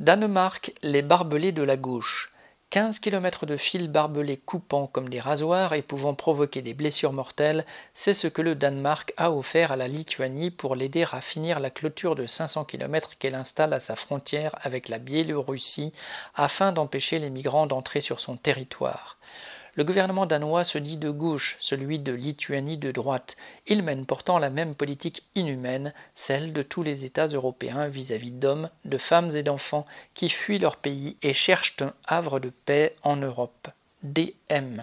Danemark, les barbelés de la gauche. 15 km de fils barbelés coupant comme des rasoirs et pouvant provoquer des blessures mortelles, c'est ce que le Danemark a offert à la Lituanie pour l'aider à finir la clôture de 500 km qu'elle installe à sa frontière avec la Biélorussie afin d'empêcher les migrants d'entrer sur son territoire. Le gouvernement danois se dit de gauche, celui de Lituanie de droite. Il mène pourtant la même politique inhumaine, celle de tous les États européens vis-à-vis d'hommes, de femmes et d'enfants qui fuient leur pays et cherchent un havre de paix en Europe. DM